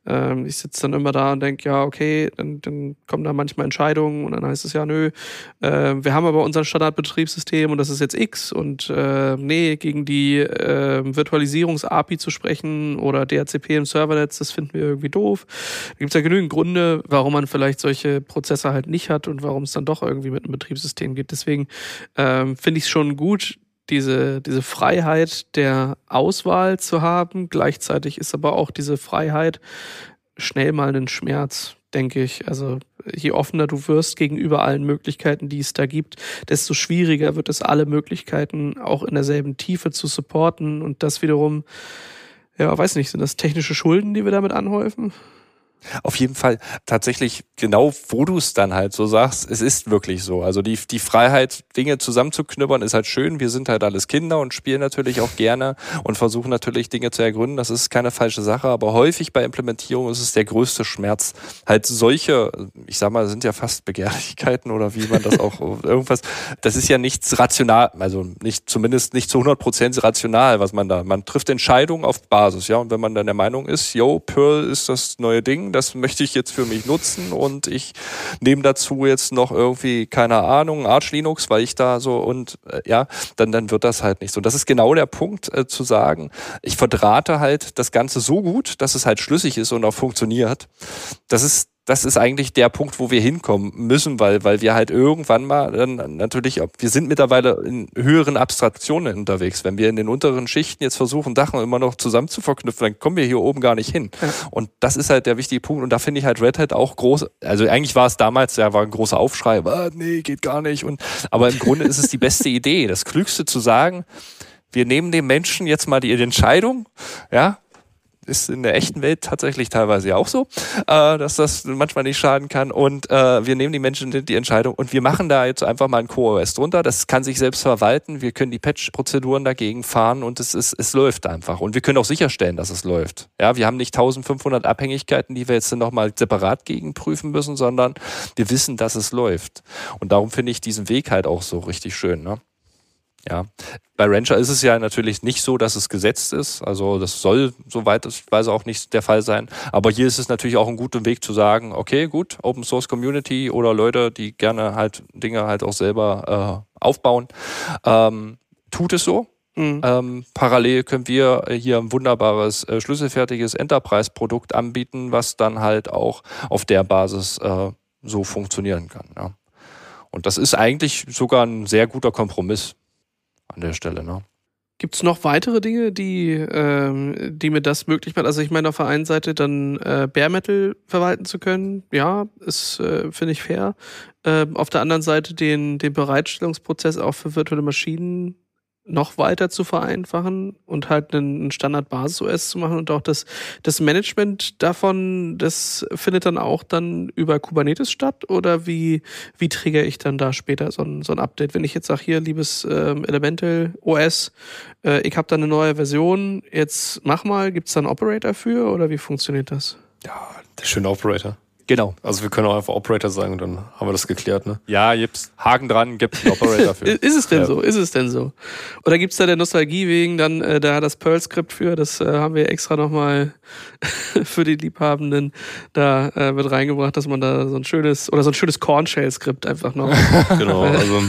ähm, ich sitze dann immer da und denke, ja, okay, dann, dann kommen da manchmal Entscheidungen und dann heißt es ja, nö, äh, wir haben aber unser Standardbetriebssystem und das ist jetzt X und äh, nee, gegen die äh, Virtualisierungs-API zu sprechen oder DHCP im Servernetz, das finden wir irgendwie doof. Da gibt's ja genügend Gründe, warum man vielleicht solche Prozesse halt nicht hat und warum es dann doch irgendwie mit einem Betriebssystem geht. Deswegen ähm, finde ich schon gut, diese, diese Freiheit der Auswahl zu haben. Gleichzeitig ist aber auch diese Freiheit schnell mal ein Schmerz, denke ich. Also je offener du wirst gegenüber allen Möglichkeiten, die es da gibt, desto schwieriger wird es, alle Möglichkeiten auch in derselben Tiefe zu supporten. Und das wiederum, ja, weiß nicht, sind das technische Schulden, die wir damit anhäufen? Auf jeden Fall tatsächlich genau, wo du es dann halt so sagst, es ist wirklich so. Also die, die Freiheit, Dinge zusammenzuknüppern, ist halt schön. Wir sind halt alles Kinder und spielen natürlich auch gerne und versuchen natürlich Dinge zu ergründen. Das ist keine falsche Sache, aber häufig bei Implementierung ist es der größte Schmerz. Halt solche, ich sag mal, sind ja fast Begehrlichkeiten oder wie man das auch irgendwas, das ist ja nichts rational, also nicht, zumindest nicht zu 100 Prozent rational, was man da, man trifft Entscheidungen auf Basis, ja, und wenn man dann der Meinung ist, yo, Pearl ist das neue Ding, das möchte ich jetzt für mich nutzen und ich nehme dazu jetzt noch irgendwie, keine Ahnung, Arch Linux, weil ich da so und äh, ja, dann, dann wird das halt nicht so. Das ist genau der Punkt äh, zu sagen, ich verdrahte halt das Ganze so gut, dass es halt schlüssig ist und auch funktioniert. Das ist das ist eigentlich der Punkt, wo wir hinkommen müssen, weil, weil wir halt irgendwann mal dann natürlich, wir sind mittlerweile in höheren Abstraktionen unterwegs. Wenn wir in den unteren Schichten jetzt versuchen, Sachen immer noch zusammen zu verknüpfen, dann kommen wir hier oben gar nicht hin. Und das ist halt der wichtige Punkt. Und da finde ich halt Red Hat auch groß. Also eigentlich war es damals, ja, war ein großer Aufschrei, ah, nee, geht gar nicht. Und, aber im Grunde ist es die beste Idee. Das Klügste zu sagen, wir nehmen dem Menschen jetzt mal die Entscheidung, ja, ist in der echten Welt tatsächlich teilweise ja auch so, äh, dass das manchmal nicht schaden kann. Und äh, wir nehmen die Menschen die Entscheidung und wir machen da jetzt einfach mal ein CoreOS drunter. Das kann sich selbst verwalten. Wir können die Patch-Prozeduren dagegen fahren und es, ist, es läuft einfach. Und wir können auch sicherstellen, dass es läuft. Ja, wir haben nicht 1500 Abhängigkeiten, die wir jetzt nochmal separat gegenprüfen müssen, sondern wir wissen, dass es läuft. Und darum finde ich diesen Weg halt auch so richtig schön. Ne? Ja, bei Rancher ist es ja natürlich nicht so, dass es gesetzt ist. Also das soll, soweit ich weiß, auch nicht der Fall sein. Aber hier ist es natürlich auch ein guter Weg zu sagen, okay, gut, Open Source Community oder Leute, die gerne halt Dinge halt auch selber äh, aufbauen, ähm, tut es so. Mhm. Ähm, parallel können wir hier ein wunderbares, äh, schlüsselfertiges Enterprise-Produkt anbieten, was dann halt auch auf der Basis äh, so funktionieren kann. Ja. Und das ist eigentlich sogar ein sehr guter Kompromiss an der Stelle. Ne? Gibt es noch weitere Dinge, die, ähm, die mir das möglich machen? Also ich meine, auf der einen Seite dann äh, Bare Metal verwalten zu können, ja, ist, äh, finde ich fair. Äh, auf der anderen Seite den, den Bereitstellungsprozess auch für virtuelle Maschinen noch weiter zu vereinfachen und halt einen Standard-Basis-OS zu machen und auch das, das Management davon, das findet dann auch dann über Kubernetes statt oder wie, wie trigger ich dann da später so ein, so ein Update? Wenn ich jetzt sage, hier, liebes ähm, Elemental OS, äh, ich habe da eine neue Version, jetzt mach mal, gibt's da einen Operator für oder wie funktioniert das? Ja, der schöne Operator. Genau. Also wir können auch einfach Operator sagen und dann haben wir das geklärt, ne? Ja, gibt's Haken dran, gibt einen Operator für. ist es denn ja. so? Ist es denn so? Oder gibt's da der Nostalgie wegen dann äh, da das Perl-Skript für? Das äh, haben wir extra nochmal für die Liebhabenden da äh, mit reingebracht, dass man da so ein schönes oder so ein schönes Corn-Shell-Skript einfach noch. genau, also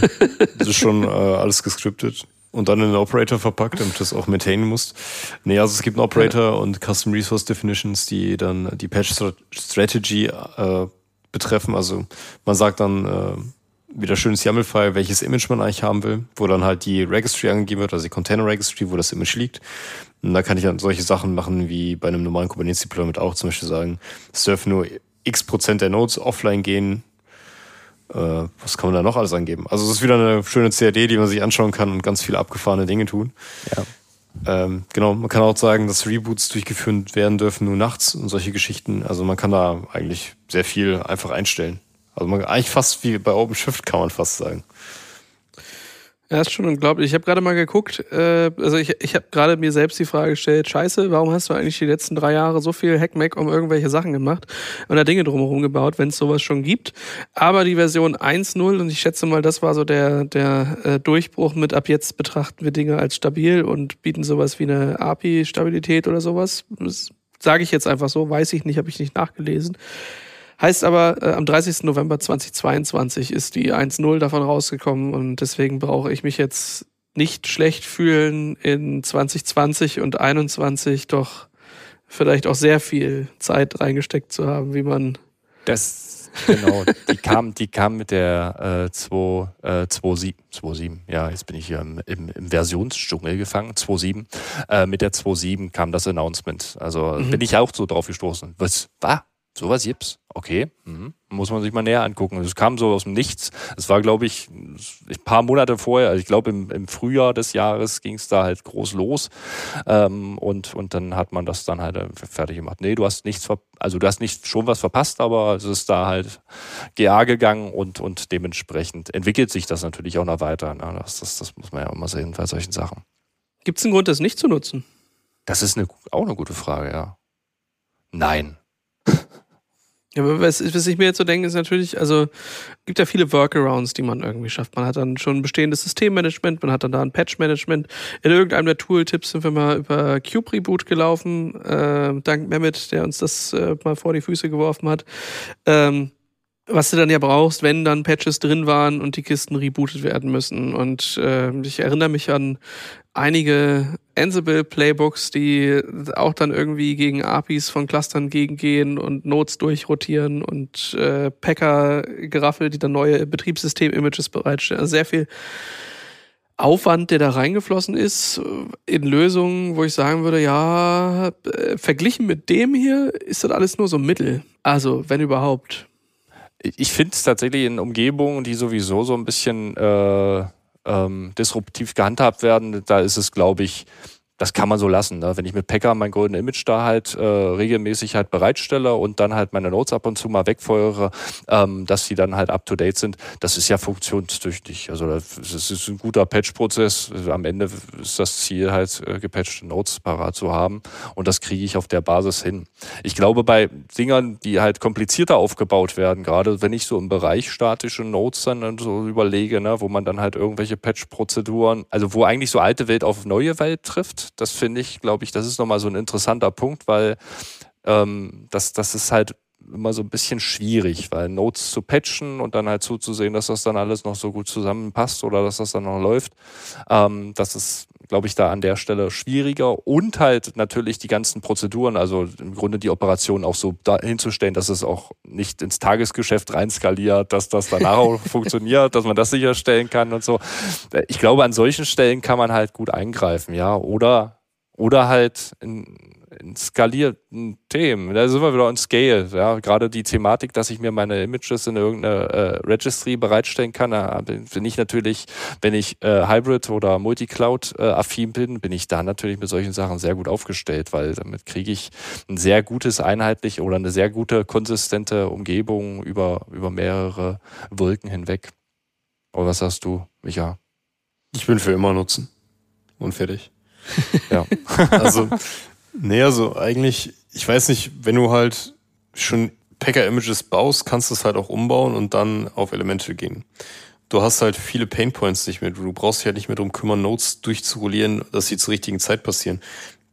das ist schon äh, alles gescriptet und dann in den Operator verpackt, damit du es auch maintainen musst. Nee, also es gibt einen Operator ja. und Custom Resource Definitions, die dann die Patch Strategy äh, betreffen. Also man sagt dann äh, wieder schönes YAML-File, welches Image man eigentlich haben will, wo dann halt die Registry angegeben wird, also die Container Registry, wo das Image liegt. Und da kann ich dann solche Sachen machen wie bei einem normalen Kubernetes Deployment auch zum Beispiel sagen, surf nur x Prozent der Nodes offline gehen. Äh, was kann man da noch alles angeben? Also es ist wieder eine schöne CAD, die man sich anschauen kann und ganz viele abgefahrene Dinge tun. Ja. Ähm, genau, man kann auch sagen, dass Reboots durchgeführt werden dürfen nur nachts und solche Geschichten. Also man kann da eigentlich sehr viel einfach einstellen. Also man, eigentlich fast wie bei OpenShift kann man fast sagen. Ja, ist schon unglaublich. Ich habe gerade mal geguckt, äh, also ich, ich habe gerade mir selbst die Frage gestellt, scheiße, warum hast du eigentlich die letzten drei Jahre so viel Hackmack um irgendwelche Sachen gemacht und da Dinge drumherum gebaut, wenn es sowas schon gibt. Aber die Version 1.0, und ich schätze mal, das war so der, der äh, Durchbruch mit ab jetzt betrachten wir Dinge als stabil und bieten sowas wie eine API-Stabilität oder sowas. Das sage ich jetzt einfach so, weiß ich nicht, habe ich nicht nachgelesen. Heißt aber, äh, am 30. November 2022 ist die 1.0 davon rausgekommen und deswegen brauche ich mich jetzt nicht schlecht fühlen, in 2020 und 2021 doch vielleicht auch sehr viel Zeit reingesteckt zu haben, wie man. Das, genau, die kam, die kam mit der äh, 2, äh, 2.7, 2.7, ja, jetzt bin ich hier im, im, im Versionsdschungel gefangen, 2.7. Äh, mit der 2.7 kam das Announcement. Also mhm. bin ich auch so drauf gestoßen. Was war? Sowas gibt's? Okay. Mhm. Muss man sich mal näher angucken. Es kam so aus dem Nichts. Es war, glaube ich, ein paar Monate vorher, also ich glaube im, im Frühjahr des Jahres ging es da halt groß los. Ähm, und, und dann hat man das dann halt äh, fertig gemacht. Nee, du hast nichts, also du hast nicht schon was verpasst, aber es ist da halt GA gegangen und, und dementsprechend entwickelt sich das natürlich auch noch weiter. Ne? Das, das, das muss man ja immer sehen bei solchen Sachen. Gibt es einen Grund, das nicht zu nutzen? Das ist eine, auch eine gute Frage, ja. Nein. Ja, aber was, was ich mir jetzt so denke, ist natürlich, also gibt ja viele Workarounds, die man irgendwie schafft. Man hat dann schon ein bestehendes Systemmanagement, man hat dann da ein Patch-Management. In irgendeinem der Tooltips sind wir mal über Cube Reboot gelaufen, äh, dank Mehmet, der uns das äh, mal vor die Füße geworfen hat. Ähm, was du dann ja brauchst, wenn dann Patches drin waren und die Kisten rebootet werden müssen. Und äh, ich erinnere mich an einige Ansible-Playbooks, die auch dann irgendwie gegen APIs von Clustern gegengehen und Nodes durchrotieren und äh, Packer-Geraffel, die dann neue Betriebssystem-Images bereitstellen. Also sehr viel Aufwand, der da reingeflossen ist, in Lösungen, wo ich sagen würde, ja, äh, verglichen mit dem hier ist das alles nur so Mittel. Also, wenn überhaupt ich finde es tatsächlich in Umgebungen, die sowieso so ein bisschen äh, ähm, disruptiv gehandhabt werden, da ist es, glaube ich, das kann man so lassen. Ne? Wenn ich mit Packer mein Golden Image da halt äh, regelmäßig halt bereitstelle und dann halt meine Notes ab und zu mal wegfeuere, ähm, dass die dann halt up to date sind, das ist ja funktionstüchtig. Also das ist ein guter Patch-Prozess. Am Ende ist das Ziel halt äh, gepatchte Notes parat zu haben und das kriege ich auf der Basis hin. Ich glaube bei Dingern, die halt komplizierter aufgebaut werden, gerade wenn ich so im Bereich statische Notes dann so überlege, ne, wo man dann halt irgendwelche Patch-Prozeduren, also wo eigentlich so alte Welt auf neue Welt trifft, das finde ich, glaube ich, das ist nochmal so ein interessanter Punkt, weil ähm, das, das ist halt immer so ein bisschen schwierig, weil Notes zu patchen und dann halt zuzusehen, dass das dann alles noch so gut zusammenpasst oder dass das dann noch läuft, ähm, das ist, glaube ich, da an der Stelle schwieriger und halt natürlich die ganzen Prozeduren, also im Grunde die Operation auch so hinzustellen, dass es auch nicht ins Tagesgeschäft rein skaliert, dass das danach auch funktioniert, dass man das sicherstellen kann und so. Ich glaube, an solchen Stellen kann man halt gut eingreifen, ja, oder oder halt in, in skalierten Themen. Da sind wir wieder on Scale. Ja, gerade die Thematik, dass ich mir meine Images in irgendeine äh, Registry bereitstellen kann, da bin ich natürlich, wenn ich äh, Hybrid oder Multicloud äh, affin bin, bin ich da natürlich mit solchen Sachen sehr gut aufgestellt, weil damit kriege ich ein sehr gutes einheitlich oder eine sehr gute konsistente Umgebung über über mehrere Wolken hinweg. Oder was sagst du, Micha? Ich bin für immer nutzen und fertig. ja. also Nee, also eigentlich, ich weiß nicht, wenn du halt schon Packer-Images baust, kannst du es halt auch umbauen und dann auf Elemente gehen. Du hast halt viele Painpoints nicht mehr. Du brauchst dich halt nicht mehr drum kümmern, Notes durchzurulieren, dass sie zur richtigen Zeit passieren.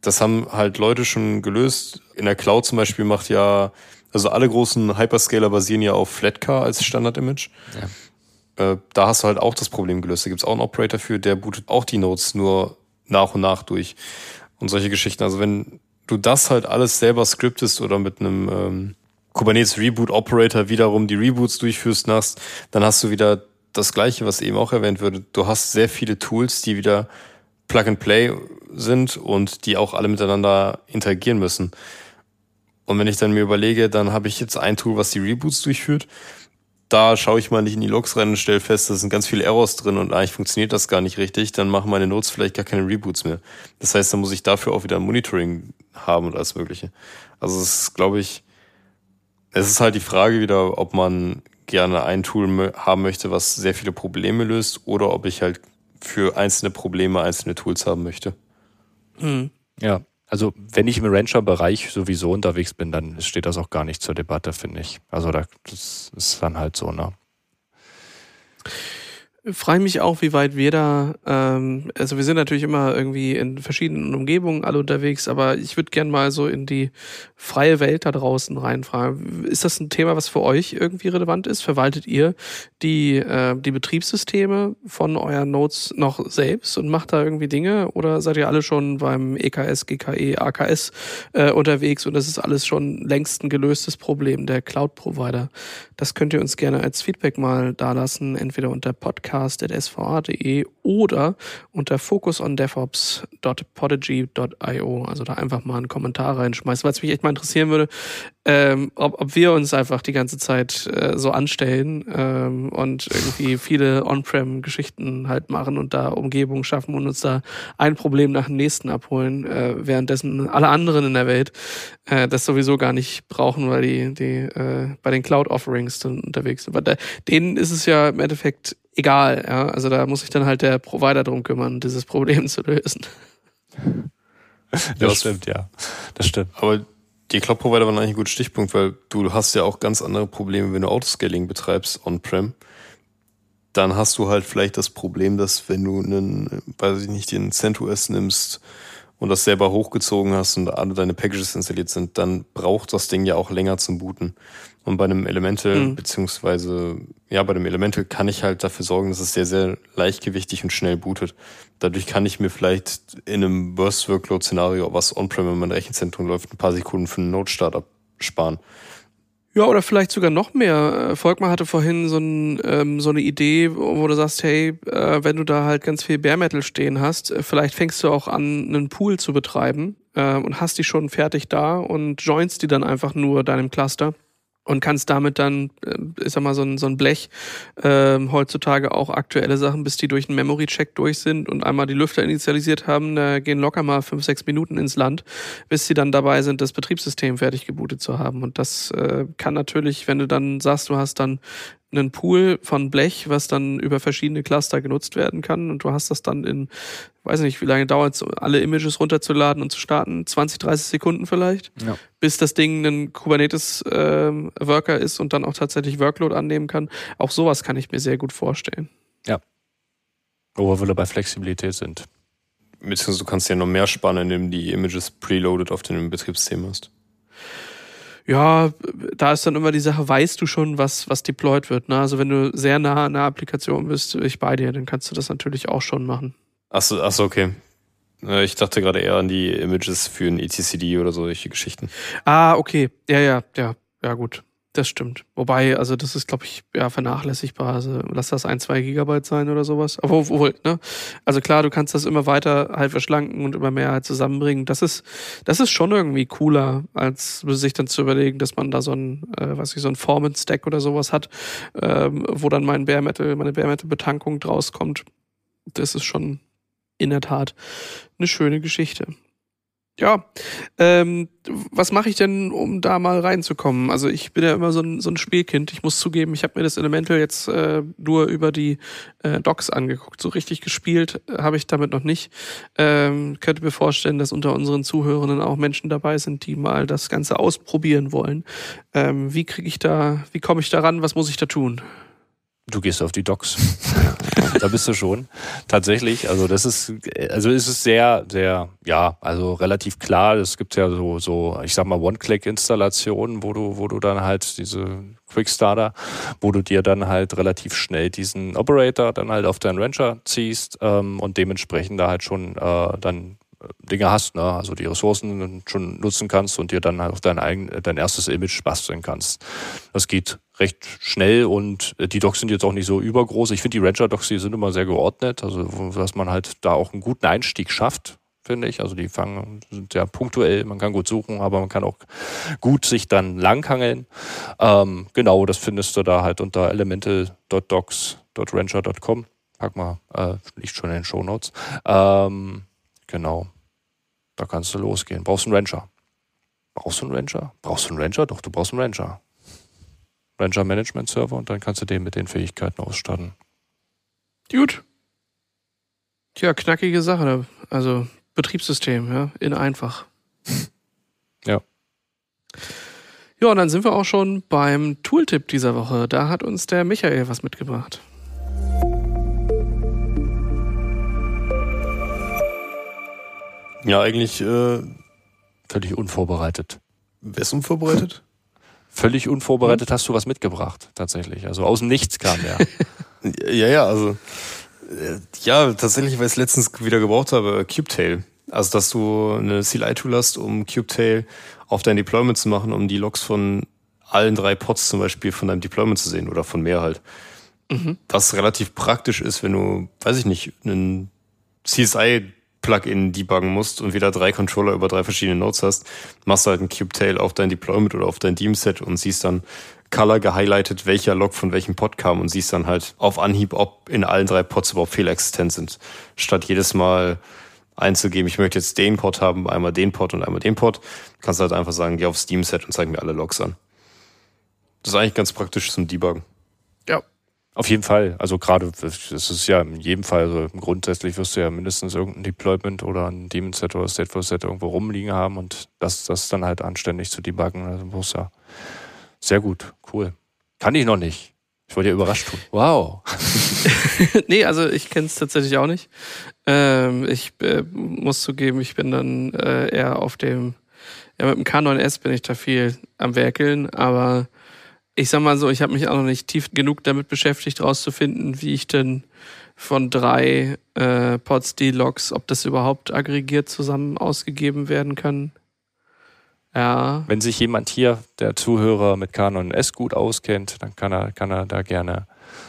Das haben halt Leute schon gelöst. In der Cloud zum Beispiel macht ja, also alle großen Hyperscaler basieren ja auf Flatcar als Standard-Image. Ja. Äh, da hast du halt auch das Problem gelöst. Da gibt's auch einen Operator für, der bootet auch die Notes nur nach und nach durch und solche Geschichten. Also wenn du das halt alles selber scriptest oder mit einem ähm, Kubernetes Reboot Operator wiederum die Reboots durchführst hast, dann hast du wieder das Gleiche, was eben auch erwähnt würde. Du hast sehr viele Tools, die wieder Plug and Play sind und die auch alle miteinander interagieren müssen. Und wenn ich dann mir überlege, dann habe ich jetzt ein Tool, was die Reboots durchführt. Da schaue ich mal nicht in die Logs rein und stelle fest, da sind ganz viele Errors drin und eigentlich funktioniert das gar nicht richtig. Dann machen meine Notes vielleicht gar keine Reboots mehr. Das heißt, dann muss ich dafür auch wieder ein Monitoring haben und alles Mögliche. Also es ist, glaube ich, es ist halt die Frage wieder, ob man gerne ein Tool haben möchte, was sehr viele Probleme löst, oder ob ich halt für einzelne Probleme einzelne Tools haben möchte. Mhm. Ja, also wenn ich im Rancher-Bereich sowieso unterwegs bin, dann steht das auch gar nicht zur Debatte, finde ich. Also das ist dann halt so, ne? Frage mich auch, wie weit wir da, ähm, also wir sind natürlich immer irgendwie in verschiedenen Umgebungen alle unterwegs, aber ich würde gern mal so in die freie Welt da draußen reinfragen. Ist das ein Thema, was für euch irgendwie relevant ist? Verwaltet ihr die, äh, die Betriebssysteme von euren Nodes noch selbst und macht da irgendwie Dinge oder seid ihr alle schon beim EKS, GKE, AKS äh, unterwegs und das ist alles schon längst ein gelöstes Problem der Cloud-Provider? Das könnt ihr uns gerne als Feedback mal dalassen, entweder unter Podcast podcast.sva.de oder unter focusondevops.podigy.io. Also da einfach mal einen Kommentar reinschmeißen, weil es mich echt mal interessieren würde, ähm, ob, ob wir uns einfach die ganze Zeit äh, so anstellen ähm, und irgendwie viele On-Prem-Geschichten halt machen und da Umgebungen schaffen und uns da ein Problem nach dem nächsten abholen, äh, währenddessen alle anderen in der Welt äh, das sowieso gar nicht brauchen, weil die, die äh, bei den Cloud-Offerings dann unterwegs sind. Aber da, denen ist es ja im Endeffekt egal. Ja? Also da muss sich dann halt der Provider drum kümmern, dieses Problem zu lösen. Das stimmt, ja. Das stimmt. Aber die Cloud-Provider waren eigentlich ein guter Stichpunkt, weil du hast ja auch ganz andere Probleme, wenn du Autoscaling betreibst on-prem. Dann hast du halt vielleicht das Problem, dass wenn du einen, weiß ich nicht, den CentOS nimmst und das selber hochgezogen hast und alle deine Packages installiert sind, dann braucht das Ding ja auch länger zum Booten. Und bei einem Elemental, mhm. beziehungsweise, ja, bei einem Elemental kann ich halt dafür sorgen, dass es sehr, sehr leichtgewichtig und schnell bootet. Dadurch kann ich mir vielleicht in einem Burst-Workload-Szenario, was on-prem in meinem Rechenzentrum läuft, ein paar Sekunden für einen Node-Startup sparen. Ja, oder vielleicht sogar noch mehr. Äh, Volkmar hatte vorhin so, ein, ähm, so eine Idee, wo du sagst, hey, äh, wenn du da halt ganz viel Bare Metal stehen hast, äh, vielleicht fängst du auch an, einen Pool zu betreiben äh, und hast die schon fertig da und joinst die dann einfach nur deinem Cluster und kannst damit dann, äh, ich sag mal, so ein, so ein Blech, äh, heutzutage auch aktuelle Sachen, bis die durch einen Memory-Check durch sind und einmal die Lüfter initialisiert haben, da gehen locker mal fünf, sechs Minuten ins Land, bis sie dann dabei sind, das Betriebssystem fertig gebootet zu haben. Und das äh, kann natürlich, wenn du dann sagst, du hast dann einen Pool von Blech, was dann über verschiedene Cluster genutzt werden kann. Und du hast das dann in, weiß nicht, wie lange dauert es, alle Images runterzuladen und zu starten? 20, 30 Sekunden vielleicht, ja. bis das Ding ein Kubernetes-Worker ähm, ist und dann auch tatsächlich Workload annehmen kann. Auch sowas kann ich mir sehr gut vorstellen. Ja. Wo wir bei Flexibilität sind. Beziehungsweise du kannst ja noch mehr spannen, indem du die Images preloaded auf dem Betriebssystem hast. Ja, da ist dann immer die Sache, weißt du schon, was, was deployed wird. Ne? Also wenn du sehr nah an der Applikation bist, ich bei dir, dann kannst du das natürlich auch schon machen. Achso, achso, okay. Ich dachte gerade eher an die Images für ein ETCD oder solche Geschichten. Ah, okay. Ja, ja, ja. Ja, gut. Das stimmt. Wobei, also das ist, glaube ich, ja, vernachlässigbar. Also lass das ein, zwei Gigabyte sein oder sowas. Aber obwohl, ne? Also klar, du kannst das immer weiter halt verschlanken und immer mehr halt zusammenbringen. Das ist, das ist schon irgendwie cooler, als sich dann zu überlegen, dass man da so ein, äh, was ich, so ein Foreman-Stack oder sowas hat, ähm, wo dann mein Bare Metal, meine Bare Metal-Betankung draus kommt. Das ist schon in der Tat eine schöne Geschichte ja, ähm, was mache ich denn, um da mal reinzukommen? Also ich bin ja immer so ein, so ein Spielkind. Ich muss zugeben, ich habe mir das Elemental jetzt äh, nur über die äh, Docs angeguckt. So richtig gespielt äh, habe ich damit noch nicht. Ähm, könnte mir vorstellen, dass unter unseren Zuhörenden auch Menschen dabei sind, die mal das Ganze ausprobieren wollen. Ähm, wie kriege ich da, wie komme ich da ran? Was muss ich da tun? Du gehst auf die Docs. da bist du schon. Tatsächlich. Also das ist, also ist es sehr, sehr, ja, also relativ klar. Es gibt ja so, so, ich sag mal, One-Click-Installationen, wo du, wo du dann halt diese Quickstarter, wo du dir dann halt relativ schnell diesen Operator dann halt auf deinen Rancher ziehst ähm, und dementsprechend da halt schon äh, dann Dinge hast, ne? also die Ressourcen schon nutzen kannst und dir dann halt auf dein, eigen, dein erstes Image basteln kannst. Das geht recht schnell und äh, die Docs sind jetzt auch nicht so übergroß. Ich finde die Rancher-Docs, die sind immer sehr geordnet, also dass man halt da auch einen guten Einstieg schafft finde ich. Also die fangen, sind sehr punktuell, man kann gut suchen, aber man kann auch gut sich dann langhangeln. Ähm, genau, das findest du da halt unter elemental.docs.rancher.com. Pack mal, äh, liegt schon in den Shownotes. Ähm, genau. Da kannst du losgehen. Brauchst einen Rancher. Brauchst du einen Rancher? Brauchst du einen Rancher? Doch, du brauchst einen Rancher. Rancher Management Server und dann kannst du den mit den Fähigkeiten ausstatten. Gut. Tja, knackige Sache. Also Betriebssystem, ja, in einfach. Ja. Ja, und dann sind wir auch schon beim Tooltip dieser Woche. Da hat uns der Michael was mitgebracht. Ja, eigentlich äh, völlig unvorbereitet. Wer ist unvorbereitet? Völlig unvorbereitet hast du was mitgebracht, tatsächlich. Also aus dem Nichts kam der. ja, ja, also äh, ja, tatsächlich, weil ich es letztens wieder gebraucht habe, Kubetail. Also, dass du eine CLI-Tool hast, um Kubetail auf dein Deployment zu machen, um die Logs von allen drei Pods zum Beispiel von deinem Deployment zu sehen oder von mehr halt. Mhm. Was relativ praktisch ist, wenn du, weiß ich nicht, einen CSI-Plugin debuggen musst und wieder drei Controller über drei verschiedene Nodes hast, machst du halt ein Kubetail auf dein Deployment oder auf dein Deem-Set und siehst dann, Color gehighlightet, welcher Log von welchem Pod kam und siehst dann halt auf Anhieb, ob in allen drei Pods überhaupt Fehler existent sind. Statt jedes Mal einzugeben, ich möchte jetzt den Pod haben, einmal den Pod und einmal den Pod, kannst du halt einfach sagen, geh auf Steam Set und zeig mir alle Logs an. Das ist eigentlich ganz praktisch zum Debuggen. Ja. Auf jeden Fall. Also gerade, das ist ja in jedem Fall, also grundsätzlich wirst du ja mindestens irgendein Deployment oder ein Daemon Set oder Stateful Set irgendwo rumliegen haben und das, das dann halt anständig zu debuggen. Also muss ja sehr gut, cool. Kann ich noch nicht. Ich wollte ja überrascht tun. Wow. nee, also ich kenne es tatsächlich auch nicht. Ähm, ich äh, muss zugeben, ich bin dann äh, eher auf dem, ja mit dem K9S bin ich da viel am Werkeln, aber ich sag mal so, ich habe mich auch noch nicht tief genug damit beschäftigt, rauszufinden, wie ich denn von drei äh, Pods D-Logs, ob das überhaupt aggregiert zusammen ausgegeben werden kann. Ja. Wenn sich jemand hier, der Zuhörer mit Canon S gut auskennt, dann kann er, kann er da gerne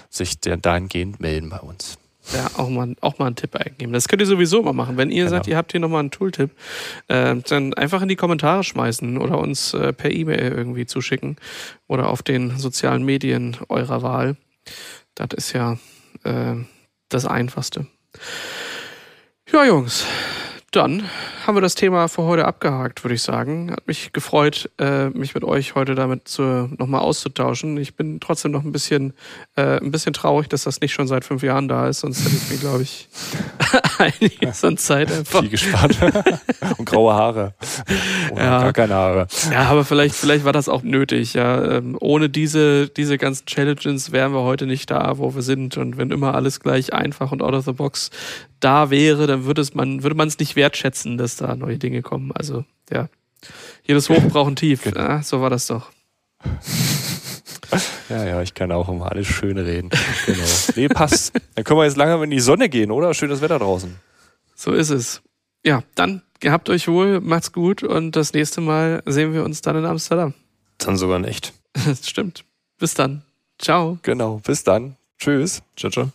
sich dahingehend melden bei uns. Ja, auch mal, auch mal einen Tipp eingeben. Das könnt ihr sowieso mal machen. Wenn ihr genau. sagt, ihr habt hier nochmal einen Tooltip, äh, dann einfach in die Kommentare schmeißen oder uns äh, per E-Mail irgendwie zuschicken oder auf den sozialen Medien eurer Wahl. Das ist ja äh, das Einfachste. Ja, Jungs, dann haben wir das Thema für heute abgehakt, würde ich sagen. Hat mich gefreut, äh, mich mit euch heute damit nochmal auszutauschen. Ich bin trotzdem noch ein bisschen, äh, ein bisschen traurig, dass das nicht schon seit fünf Jahren da ist, sonst hätte ich mir, glaube ich, einiges an Zeit einfach. Viel gespannt. Und graue Haare. Oder ja. gar keine Haare. Ja, aber vielleicht, vielleicht war das auch nötig. Ja. Ähm, ohne diese, diese ganzen Challenges wären wir heute nicht da, wo wir sind. Und wenn immer alles gleich einfach und out of the box da wäre, dann würde es man, würde man es nicht wertschätzen, dass da neue Dinge kommen. Also, ja. Jedes Hoch braucht ein Tief. Genau. Ja, so war das doch. Ja, ja, ich kann auch immer alles schön reden. Genau. Nee, passt. Dann können wir jetzt langsam in die Sonne gehen, oder? Schönes Wetter draußen. So ist es. Ja, dann gehabt euch wohl, macht's gut und das nächste Mal sehen wir uns dann in Amsterdam. Dann sogar nicht. Stimmt. Bis dann. Ciao. Genau, bis dann. Tschüss. Ciao, ciao.